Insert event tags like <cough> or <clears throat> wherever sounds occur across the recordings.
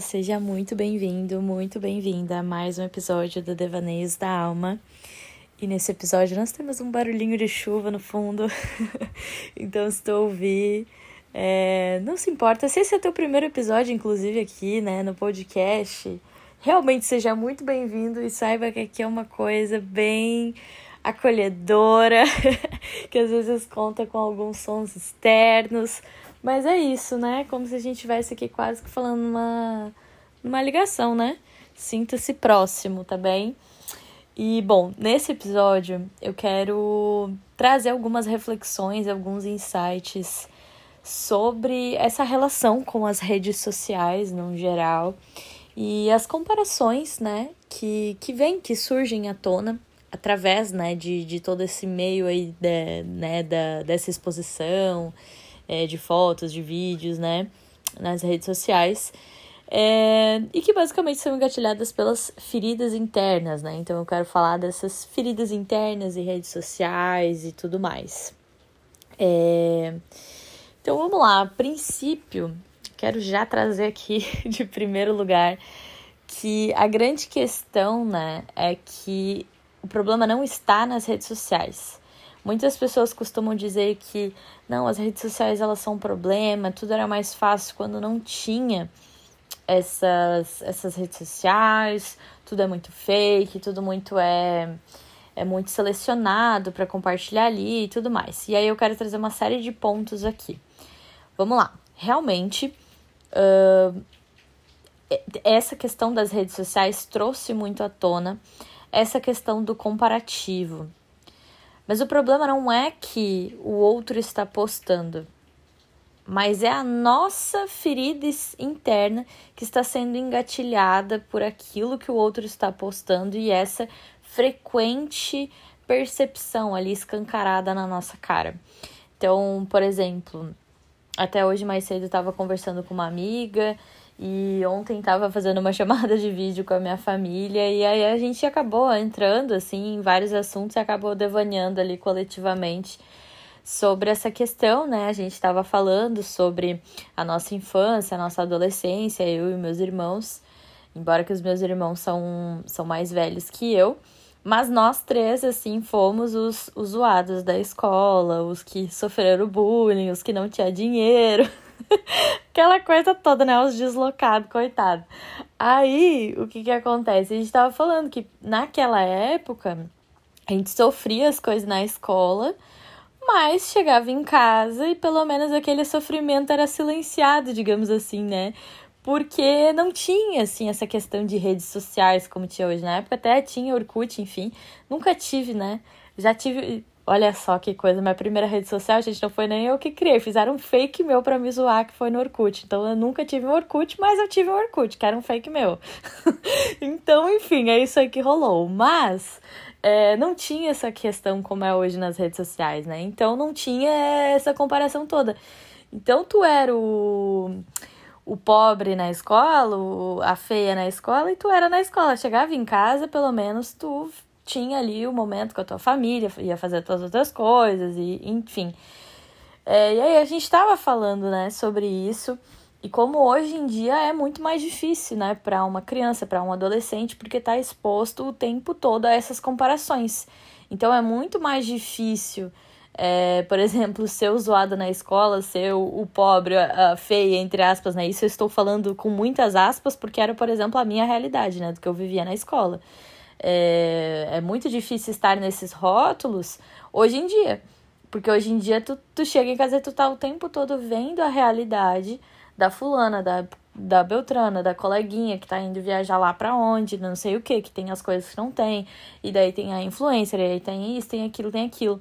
Seja muito bem-vindo, muito bem-vinda a mais um episódio do Devaneios da Alma. E nesse episódio nós temos um barulhinho de chuva no fundo, <laughs> então tu ouvir, é, não se importa. Se esse é teu primeiro episódio, inclusive aqui, né, no podcast, realmente seja muito bem-vindo e saiba que aqui é uma coisa bem acolhedora, <laughs> que às vezes conta com alguns sons externos, mas é isso, né? Como se a gente estivesse aqui quase que falando numa, numa ligação, né? Sinta-se próximo, tá bem? E, bom, nesse episódio eu quero trazer algumas reflexões, alguns insights sobre essa relação com as redes sociais no geral e as comparações, né, que, que vêm, que surgem à tona através, né, de, de todo esse meio aí, de, né, da, dessa exposição é, de fotos, de vídeos, né, nas redes sociais. É, e que basicamente são engatilhadas pelas feridas internas, né? Então eu quero falar dessas feridas internas e redes sociais e tudo mais. É, então vamos lá, a princípio, quero já trazer aqui <laughs> de primeiro lugar que a grande questão, né, é que o problema não está nas redes sociais. Muitas pessoas costumam dizer que não, as redes sociais elas são um problema, tudo era mais fácil quando não tinha essas, essas redes sociais, tudo é muito fake, tudo muito é, é muito selecionado para compartilhar ali e tudo mais. E aí eu quero trazer uma série de pontos aqui. Vamos lá. Realmente, uh, essa questão das redes sociais trouxe muito à tona essa questão do comparativo. Mas o problema não é que o outro está postando, mas é a nossa ferida interna que está sendo engatilhada por aquilo que o outro está postando e essa frequente percepção ali escancarada na nossa cara. Então, por exemplo, até hoje mais cedo eu estava conversando com uma amiga e ontem tava fazendo uma <laughs> chamada de vídeo com a minha família e aí a gente acabou entrando assim em vários assuntos e acabou devaneando ali coletivamente sobre essa questão, né? A gente estava falando sobre a nossa infância, a nossa adolescência, eu e meus irmãos, embora que os meus irmãos são, são mais velhos que eu, mas nós três, assim, fomos os, os zoados da escola, os que sofreram bullying, os que não tinham dinheiro. <laughs> Aquela coisa toda, né? Os deslocados, coitado. Aí, o que que acontece? A gente tava falando que naquela época a gente sofria as coisas na escola, mas chegava em casa e pelo menos aquele sofrimento era silenciado, digamos assim, né? Porque não tinha, assim, essa questão de redes sociais como tinha hoje. Na época até tinha Orkut, enfim. Nunca tive, né? Já tive Olha só que coisa, minha primeira rede social, gente, não foi nem eu que criei. Fizeram um fake meu pra me zoar, que foi no Orkut. Então eu nunca tive um Orkut, mas eu tive um Orkut, que era um fake meu. <laughs> então, enfim, é isso aí que rolou. Mas é, não tinha essa questão como é hoje nas redes sociais, né? Então não tinha essa comparação toda. Então tu era o, o pobre na escola, a feia na escola, e tu era na escola. Chegava em casa, pelo menos tu tinha ali o momento com a tua família, ia fazer as outras coisas, e enfim. É, e aí a gente estava falando, né, sobre isso e como hoje em dia é muito mais difícil, né, para uma criança, para um adolescente, porque está exposto o tempo todo a essas comparações. Então é muito mais difícil, é, por <laughs> exemplo, ser o zoado na escola, ser o, o pobre, a, a, feia, entre aspas, né? Isso eu estou falando com muitas aspas, porque era, por exemplo, a minha realidade, né, do que eu vivia na escola é, é muito difícil estar nesses rótulos hoje em dia. Porque hoje em dia tu, tu chega em casa e tu tá o tempo todo vendo a realidade da fulana, da, da Beltrana, da coleguinha que tá indo viajar lá pra onde, não sei o que, que tem as coisas que não tem, e daí tem a influencer, e aí tem isso, tem aquilo, tem aquilo.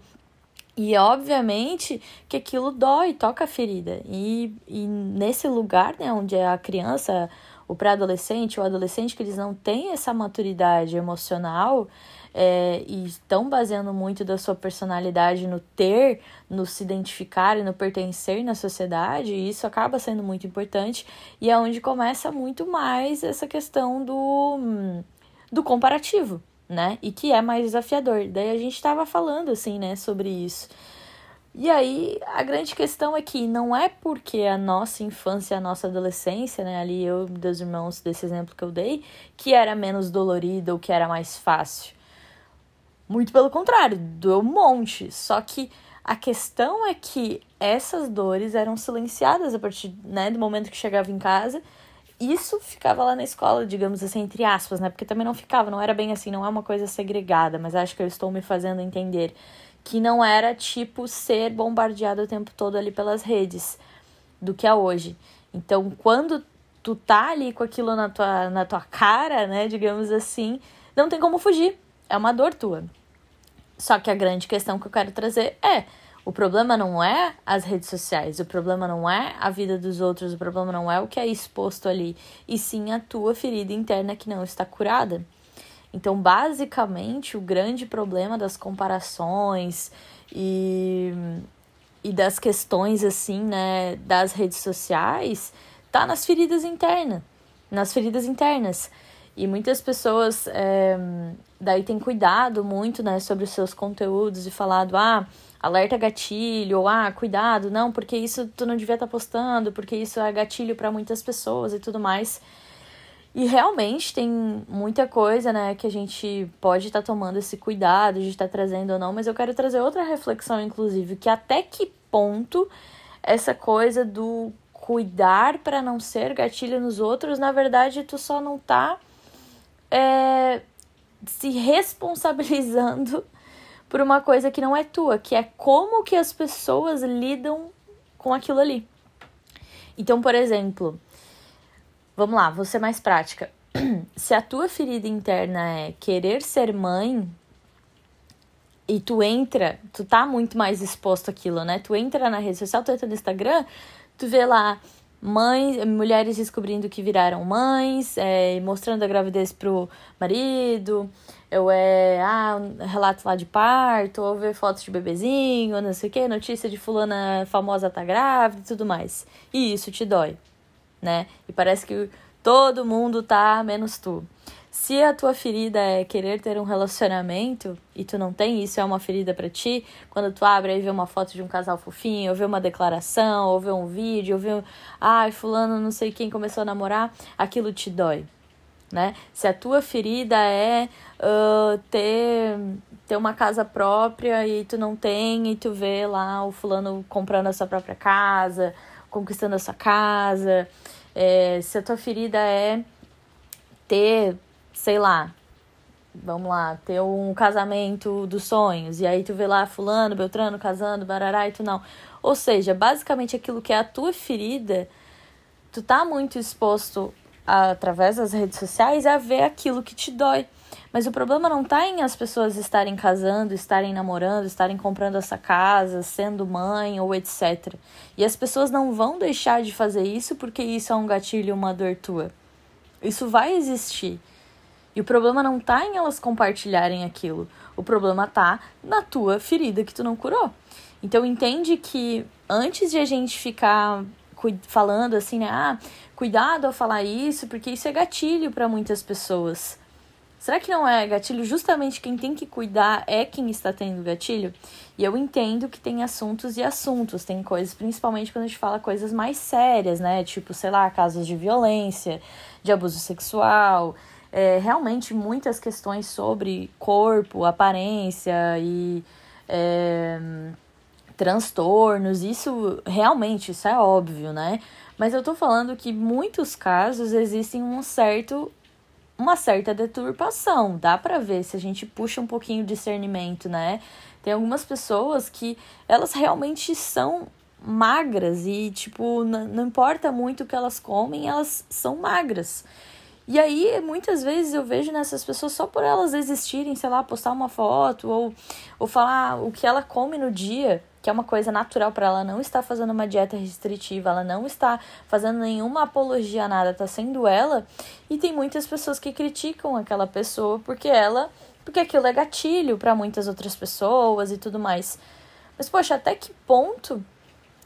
E obviamente que aquilo dói, toca a ferida. E, e nesse lugar, né, onde é a criança, o pré-adolescente, o adolescente, que eles não têm essa maturidade emocional é, e estão baseando muito da sua personalidade no ter, no se identificar e no pertencer na sociedade, e isso acaba sendo muito importante, e é onde começa muito mais essa questão do, do comparativo, né? E que é mais desafiador. Daí a gente estava falando, assim, né, sobre isso. E aí, a grande questão é que não é porque a nossa infância, a nossa adolescência, né, ali eu e meus irmãos, desse exemplo que eu dei, que era menos dolorida ou que era mais fácil. Muito pelo contrário, doeu um monte. Só que a questão é que essas dores eram silenciadas a partir né, do momento que chegava em casa. Isso ficava lá na escola, digamos assim, entre aspas, né? Porque também não ficava, não era bem assim, não é uma coisa segregada, mas acho que eu estou me fazendo entender que não era tipo ser bombardeado o tempo todo ali pelas redes do que é hoje. Então, quando tu tá ali com aquilo na tua, na tua cara, né, digamos assim, não tem como fugir. É uma dor tua. Só que a grande questão que eu quero trazer é: o problema não é as redes sociais, o problema não é a vida dos outros, o problema não é o que é exposto ali, e sim a tua ferida interna que não está curada. Então, basicamente, o grande problema das comparações e, e das questões, assim, né, das redes sociais, tá nas feridas internas. Nas feridas internas. E muitas pessoas é, daí têm cuidado muito, né, sobre os seus conteúdos e falado, ah, alerta gatilho, ou ah, cuidado, não, porque isso tu não devia estar tá postando, porque isso é gatilho para muitas pessoas e tudo mais. E realmente tem muita coisa, né, que a gente pode estar tá tomando esse cuidado de estar tá trazendo ou não, mas eu quero trazer outra reflexão, inclusive, que até que ponto essa coisa do cuidar para não ser gatilho nos outros, na verdade, tu só não tá é, se responsabilizando <laughs> por uma coisa que não é tua, que é como que as pessoas lidam com aquilo ali. Então, por exemplo, Vamos lá, ser mais prática. <clears throat> Se a tua ferida interna é querer ser mãe e tu entra, tu tá muito mais exposto àquilo, né? Tu entra na rede social, tu entra no Instagram, tu vê lá mães, mulheres descobrindo que viraram mães, é, mostrando a gravidez pro marido, ou é ah, um relato lá de parto, ou ver fotos de bebezinho, não sei o que, notícia de fulana famosa tá grávida e tudo mais. E isso te dói né? E parece que todo mundo tá menos tu. Se a tua ferida é querer ter um relacionamento e tu não tem, isso é uma ferida para ti, quando tu abre e vê uma foto de um casal fofinho, ou vê uma declaração, ou vê um vídeo, ou vê, ai, fulano não sei quem começou a namorar, aquilo te dói, né? Se a tua ferida é uh, ter ter uma casa própria e tu não tem e tu vê lá o fulano comprando a sua própria casa, conquistando a sua casa, é, se a tua ferida é ter, sei lá, vamos lá, ter um casamento dos sonhos, e aí tu vê lá fulano, beltrano, casando, barará e tu não. Ou seja, basicamente aquilo que é a tua ferida, tu tá muito exposto a, através das redes sociais a ver aquilo que te dói. Mas o problema não está em as pessoas estarem casando, estarem namorando, estarem comprando essa casa, sendo mãe ou etc. E as pessoas não vão deixar de fazer isso porque isso é um gatilho, uma dor tua. Isso vai existir. E o problema não está em elas compartilharem aquilo. O problema está na tua ferida que tu não curou. Então entende que antes de a gente ficar falando assim, né, ah, cuidado ao falar isso, porque isso é gatilho para muitas pessoas. Será que não é gatilho? Justamente quem tem que cuidar é quem está tendo gatilho? E eu entendo que tem assuntos e assuntos, tem coisas, principalmente quando a gente fala coisas mais sérias, né? Tipo, sei lá, casos de violência, de abuso sexual, é, realmente muitas questões sobre corpo, aparência e é, transtornos, isso realmente, isso é óbvio, né? Mas eu tô falando que muitos casos existem um certo uma certa deturpação. Dá para ver se a gente puxa um pouquinho o discernimento, né? Tem algumas pessoas que elas realmente são magras e, tipo, não importa muito o que elas comem, elas são magras. E aí, muitas vezes eu vejo nessas pessoas só por elas existirem, sei lá, postar uma foto ou, ou falar o que ela come no dia, que é uma coisa natural para ela, não está fazendo uma dieta restritiva, ela não está fazendo nenhuma apologia a nada, tá sendo ela. E tem muitas pessoas que criticam aquela pessoa porque ela, porque aquilo é gatilho para muitas outras pessoas e tudo mais. Mas poxa, até que ponto,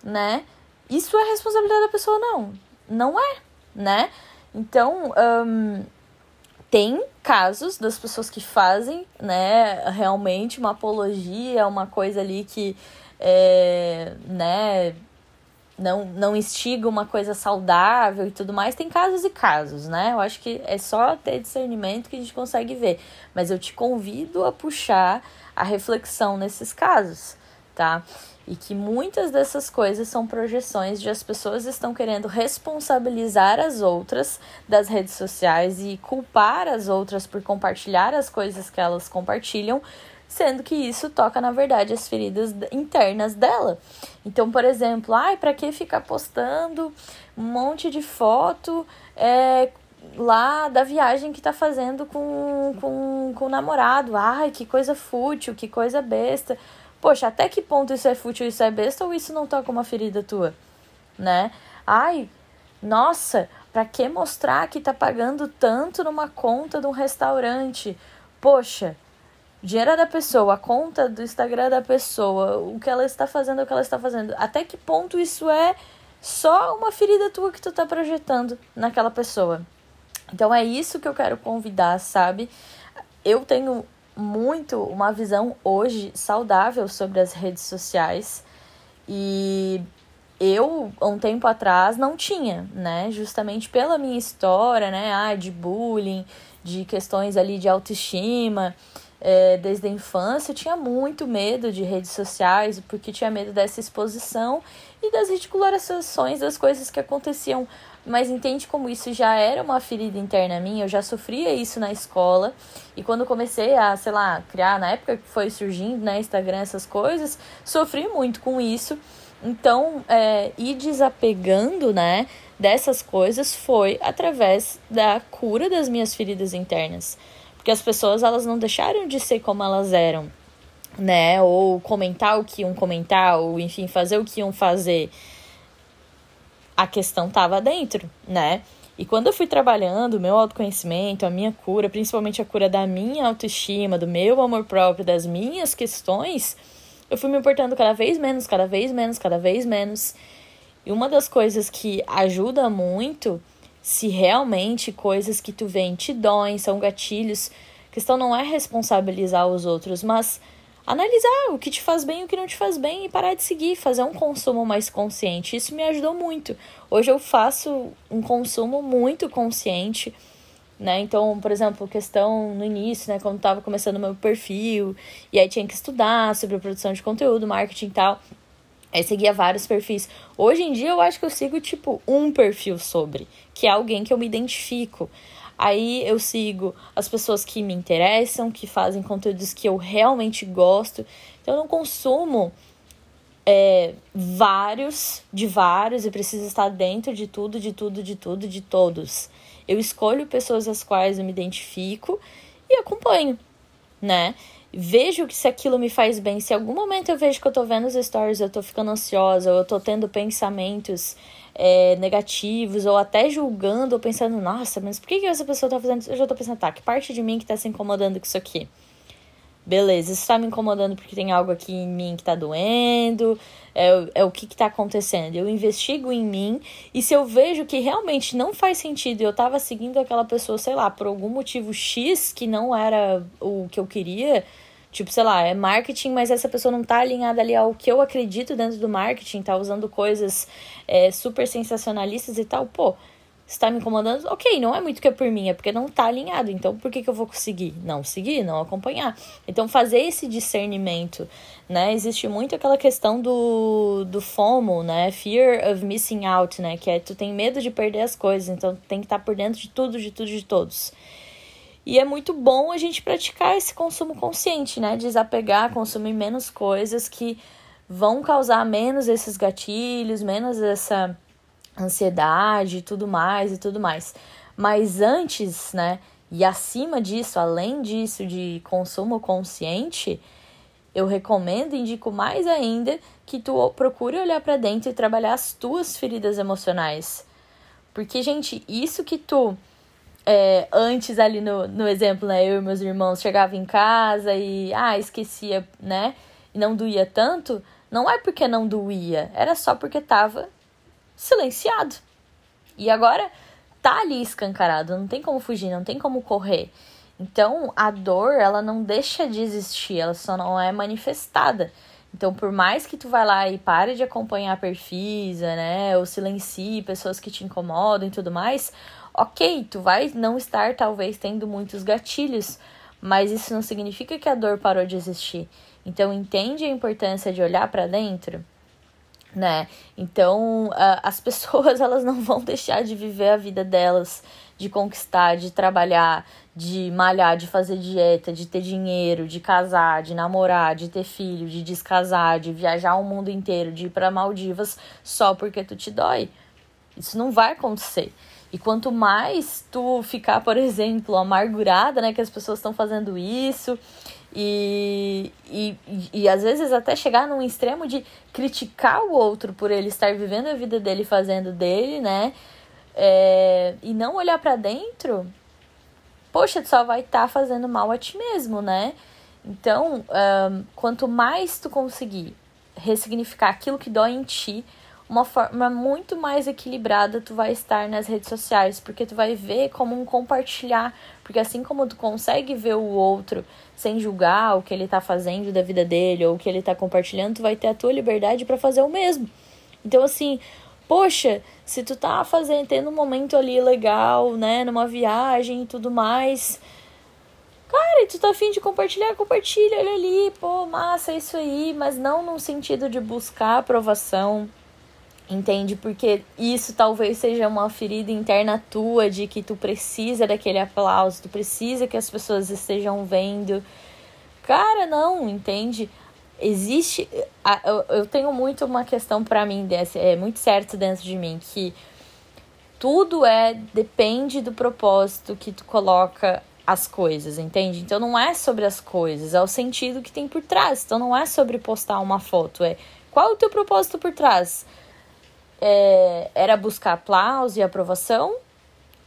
né? Isso é responsabilidade da pessoa não? Não é, né? Então, um, tem casos das pessoas que fazem, né, realmente uma apologia, uma coisa ali que, é, né, não, não instiga uma coisa saudável e tudo mais. Tem casos e casos, né? Eu acho que é só ter discernimento que a gente consegue ver. Mas eu te convido a puxar a reflexão nesses casos, tá? E que muitas dessas coisas são projeções de as pessoas estão querendo responsabilizar as outras das redes sociais e culpar as outras por compartilhar as coisas que elas compartilham, sendo que isso toca na verdade as feridas internas dela. Então, por exemplo, ai, para que ficar postando um monte de foto é, lá da viagem que tá fazendo com, com, com o namorado? Ai, que coisa fútil, que coisa besta. Poxa, até que ponto isso é fútil, isso é besta ou isso não toca uma ferida tua, né? Ai, nossa, pra que mostrar que tá pagando tanto numa conta de um restaurante? Poxa, dinheiro é da pessoa, a conta do Instagram da pessoa, o que ela está fazendo, o que ela está fazendo. Até que ponto isso é só uma ferida tua que tu tá projetando naquela pessoa? Então é isso que eu quero convidar, sabe? Eu tenho muito uma visão hoje saudável sobre as redes sociais e eu, um tempo atrás, não tinha, né? Justamente pela minha história, né? Ah, de bullying, de questões ali de autoestima. É, desde a infância, eu tinha muito medo de redes sociais, porque tinha medo dessa exposição e das ridicularizações das coisas que aconteciam mas entende como isso já era uma ferida interna minha, eu já sofria isso na escola. E quando comecei a, sei lá, criar, na época que foi surgindo, né, Instagram, essas coisas, sofri muito com isso. Então, é, ir desapegando, né, dessas coisas foi através da cura das minhas feridas internas. Porque as pessoas, elas não deixaram de ser como elas eram, né? Ou comentar o que iam comentar, ou enfim, fazer o que iam fazer a questão estava dentro, né? E quando eu fui trabalhando o meu autoconhecimento, a minha cura, principalmente a cura da minha autoestima, do meu amor próprio, das minhas questões, eu fui me importando cada vez menos, cada vez menos, cada vez menos. E uma das coisas que ajuda muito, se realmente coisas que tu vem te doem, são gatilhos, a questão não é responsabilizar os outros, mas analisar o que te faz bem e o que não te faz bem e parar de seguir, fazer um consumo mais consciente. Isso me ajudou muito. Hoje eu faço um consumo muito consciente, né? Então, por exemplo, questão no início, né, quando estava começando meu perfil, e aí tinha que estudar sobre produção de conteúdo, marketing e tal. Aí seguia vários perfis. Hoje em dia eu acho que eu sigo tipo um perfil sobre, que é alguém que eu me identifico. Aí eu sigo as pessoas que me interessam, que fazem conteúdos que eu realmente gosto. Então eu não consumo é, vários de vários e preciso estar dentro de tudo, de tudo, de tudo, de todos. Eu escolho pessoas às quais eu me identifico e acompanho, né? Vejo se aquilo me faz bem, se em algum momento eu vejo que eu tô vendo os stories, eu tô ficando ansiosa, ou eu tô tendo pensamentos é, negativos, ou até julgando, ou pensando, nossa, mas por que, que essa pessoa tá fazendo isso? Eu já tô pensando, tá, que parte de mim que tá se incomodando com isso aqui? Beleza, isso tá me incomodando porque tem algo aqui em mim que tá doendo, é, é o que que tá acontecendo. Eu investigo em mim e se eu vejo que realmente não faz sentido eu tava seguindo aquela pessoa, sei lá, por algum motivo X que não era o que eu queria, Tipo, sei lá, é marketing, mas essa pessoa não tá alinhada ali ao que eu acredito dentro do marketing, tá usando coisas é, super sensacionalistas e tal. Pô, está me incomodando? Ok, não é muito que é por mim, é porque não tá alinhado. Então, por que, que eu vou conseguir? Não seguir, não acompanhar. Então, fazer esse discernimento, né? Existe muito aquela questão do, do FOMO, né? Fear of missing out, né? Que é tu tem medo de perder as coisas, então tem que estar tá por dentro de tudo, de tudo, de todos. E é muito bom a gente praticar esse consumo consciente, né? Desapegar, consumir menos coisas que vão causar menos esses gatilhos, menos essa ansiedade e tudo mais e tudo mais. Mas antes, né? E acima disso, além disso de consumo consciente, eu recomendo, indico mais ainda que tu procure olhar para dentro e trabalhar as tuas feridas emocionais. Porque, gente, isso que tu é, antes ali no, no exemplo, né, eu e meus irmãos chegava em casa e, ah, esquecia, né, e não doía tanto, não é porque não doía, era só porque tava silenciado. E agora tá ali escancarado, não tem como fugir, não tem como correr. Então, a dor, ela não deixa de existir, ela só não é manifestada. Então, por mais que tu vá lá e pare de acompanhar a perfisa, né, ou silencie pessoas que te incomodam e tudo mais, ok, tu vai não estar talvez tendo muitos gatilhos, mas isso não significa que a dor parou de existir. Então, entende a importância de olhar para dentro? né? Então, as <laughs> pessoas elas não vão deixar de viver a vida delas, de conquistar, de trabalhar, de malhar, de fazer dieta, de ter dinheiro, de casar, de namorar, de ter filho, de descasar, de viajar o mundo inteiro, de ir para Maldivas só porque tu te dói. Isso não vai acontecer. E quanto mais tu ficar, por exemplo, amargurada, né, que as pessoas estão fazendo isso, e, e, e, às vezes até chegar num extremo de criticar o outro por ele estar vivendo a vida dele fazendo dele, né? É, e não olhar para dentro, poxa, tu só vai estar tá fazendo mal a ti mesmo, né? Então, um, quanto mais tu conseguir ressignificar aquilo que dói em ti, uma forma muito mais equilibrada tu vai estar nas redes sociais, porque tu vai ver como um compartilhar, porque assim como tu consegue ver o outro sem julgar o que ele tá fazendo da vida dele ou o que ele tá compartilhando, tu vai ter a tua liberdade para fazer o mesmo. Então assim, poxa, se tu tá fazendo, tendo um momento ali legal, né, numa viagem e tudo mais, Cara, e tu tá afim de compartilhar? Compartilha, olha ali, pô, massa, é isso aí, mas não num sentido de buscar aprovação, Entende? Porque isso talvez seja uma ferida interna tua de que tu precisa daquele aplauso, tu precisa que as pessoas estejam vendo. Cara, não, entende? Existe. Eu tenho muito uma questão para mim, dessa, é muito certo dentro de mim, que tudo é. depende do propósito que tu coloca as coisas, entende? Então não é sobre as coisas, é o sentido que tem por trás. Então não é sobre postar uma foto, é qual é o teu propósito por trás? É, era buscar aplauso e aprovação?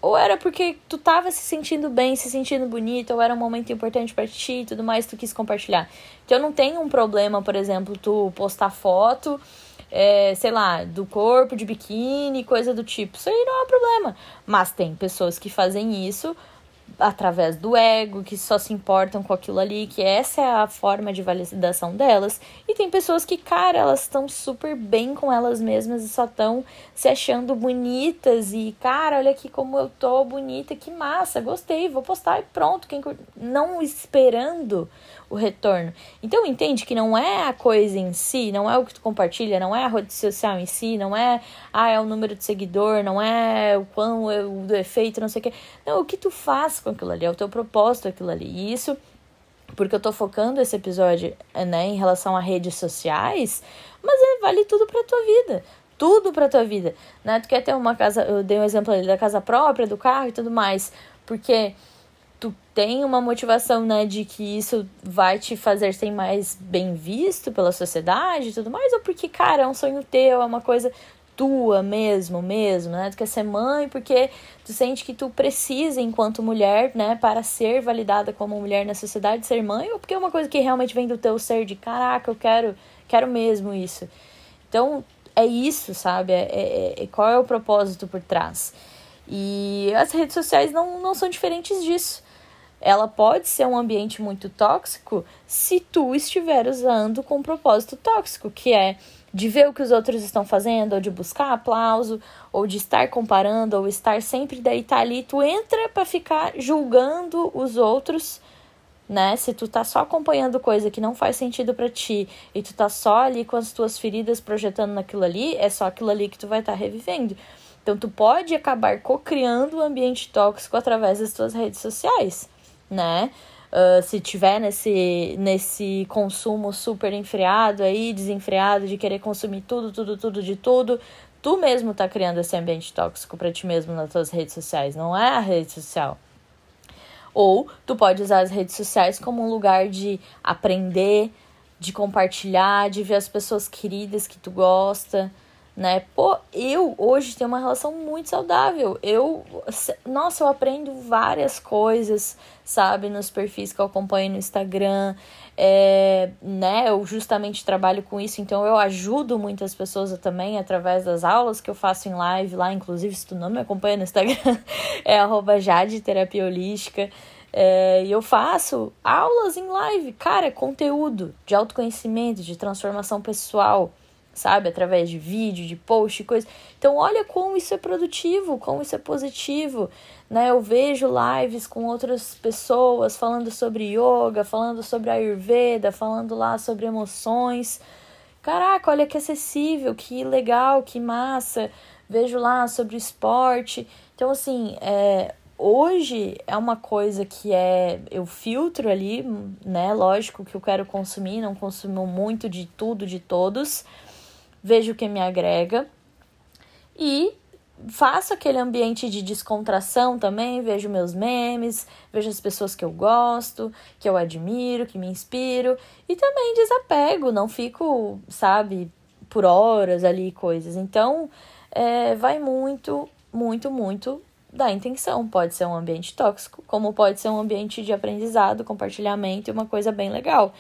Ou era porque tu tava se sentindo bem, se sentindo bonita, ou era um momento importante para ti e tudo mais, tu quis compartilhar? Então não tem um problema, por exemplo, tu postar foto, é, sei lá, do corpo, de biquíni, coisa do tipo. Isso aí não é problema. Mas tem pessoas que fazem isso através do ego, que só se importam com aquilo ali, que essa é a forma de validação delas. E tem pessoas que, cara, elas estão super bem com elas mesmas e só estão se achando bonitas e, cara, olha aqui como eu tô bonita, que massa, gostei, vou postar e pronto, quem não esperando o retorno. Então entende que não é a coisa em si, não é o que tu compartilha, não é a rede social em si, não é ah, é o número de seguidor, não é o quão é o do efeito, não sei o que. Não, o que tu faz com aquilo ali, é o teu propósito aquilo ali. E isso porque eu tô focando esse episódio, né, em relação a redes sociais, mas é, vale tudo pra tua vida. Tudo pra tua vida, né? Tu quer ter uma casa, eu dei um exemplo ali da casa própria, do carro e tudo mais, porque tu tem uma motivação, né, de que isso vai te fazer ser mais bem visto pela sociedade e tudo mais, ou porque, cara, é um sonho teu, é uma coisa tua mesmo, mesmo, né? Tu quer ser mãe porque tu sente que tu precisa, enquanto mulher, né, para ser validada como mulher na sociedade, ser mãe, ou porque é uma coisa que realmente vem do teu ser de caraca, eu quero, quero mesmo isso. Então, é isso, sabe? É, é, é, qual é o propósito por trás? E as redes sociais não, não são diferentes disso ela pode ser um ambiente muito tóxico se tu estiver usando com um propósito tóxico, que é de ver o que os outros estão fazendo, ou de buscar aplauso, ou de estar comparando, ou estar sempre daí tá ali, tu entra para ficar julgando os outros, né? Se tu tá só acompanhando coisa que não faz sentido para ti e tu tá só ali com as tuas feridas projetando naquilo ali, é só aquilo ali que tu vai estar tá revivendo. Então tu pode acabar co-criando um ambiente tóxico através das tuas redes sociais né? Uh, se tiver nesse, nesse consumo super enfriado aí, desenfreado, de querer consumir tudo, tudo, tudo de tudo, tu mesmo tá criando esse ambiente tóxico para ti mesmo nas tuas redes sociais, não é a rede social. Ou tu pode usar as redes sociais como um lugar de aprender, de compartilhar, de ver as pessoas queridas que tu gosta, né? Pô, eu hoje tenho uma relação muito saudável. Eu, nossa, eu aprendo várias coisas, sabe, nos perfis que eu acompanho no Instagram. É, né, eu justamente trabalho com isso, então eu ajudo muitas pessoas também através das aulas que eu faço em live lá, inclusive se tu não me acompanha no Instagram, <laughs> é Jade Terapia Holística. É, e eu faço aulas em live, cara, conteúdo de autoconhecimento, de transformação pessoal sabe? Através de vídeo, de post, coisa. Então, olha como isso é produtivo, como isso é positivo, né? Eu vejo lives com outras pessoas falando sobre yoga, falando sobre ayurveda, falando lá sobre emoções. Caraca, olha que acessível, que legal, que massa. Vejo lá sobre esporte. Então, assim, é, hoje é uma coisa que é eu filtro ali, né? Lógico que eu quero consumir, não consumo muito de tudo, de todos vejo o que me agrega e faço aquele ambiente de descontração também, vejo meus memes, vejo as pessoas que eu gosto, que eu admiro, que me inspiro e também desapego, não fico, sabe, por horas ali coisas. Então, é, vai muito, muito, muito da intenção. Pode ser um ambiente tóxico, como pode ser um ambiente de aprendizado, compartilhamento e uma coisa bem legal.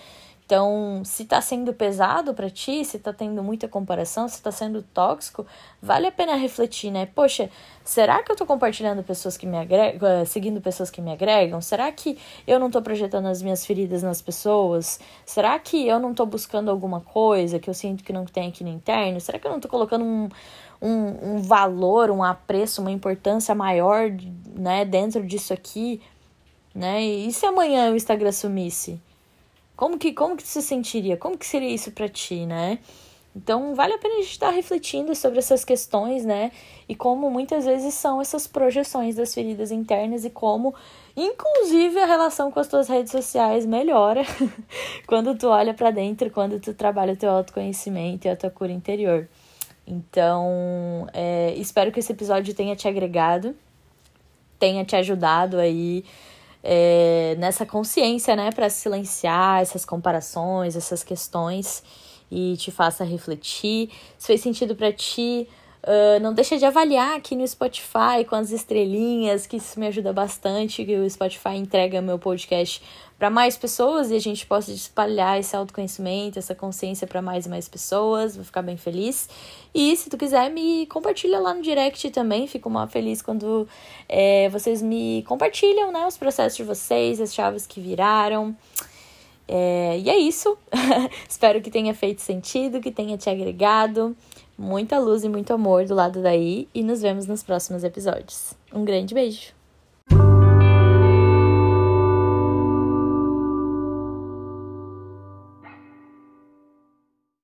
Então, se tá sendo pesado para ti, se tá tendo muita comparação, se tá sendo tóxico, vale a pena refletir, né? Poxa, será que eu tô compartilhando pessoas que me agregam, eh, seguindo pessoas que me agregam? Será que eu não tô projetando as minhas feridas nas pessoas? Será que eu não tô buscando alguma coisa que eu sinto que não tem aqui no interno? Será que eu não tô colocando um, um, um valor, um apreço, uma importância maior, né, dentro disso aqui? Né? E se amanhã o Instagram sumisse? Como que, como que se sentiria? Como que seria isso para ti, né? Então, vale a pena a gente estar refletindo sobre essas questões, né? E como muitas vezes são essas projeções das feridas internas e como, inclusive, a relação com as tuas redes sociais melhora <laughs> quando tu olha para dentro, quando tu trabalha o teu autoconhecimento e a tua cura interior. Então, é, espero que esse episódio tenha te agregado, tenha te ajudado aí é, nessa consciência, né, para silenciar essas comparações, essas questões e te faça refletir. Se fez sentido para ti, uh, não deixa de avaliar aqui no Spotify com as estrelinhas, que isso me ajuda bastante, que o Spotify entrega meu podcast para mais pessoas e a gente possa espalhar esse autoconhecimento, essa consciência para mais e mais pessoas. Vou ficar bem feliz. E se tu quiser, me compartilha lá no direct também. Fico mal feliz quando é, vocês me compartilham né, os processos de vocês, as chaves que viraram. É, e é isso. <laughs> Espero que tenha feito sentido, que tenha te agregado. Muita luz e muito amor do lado daí. E nos vemos nos próximos episódios. Um grande beijo!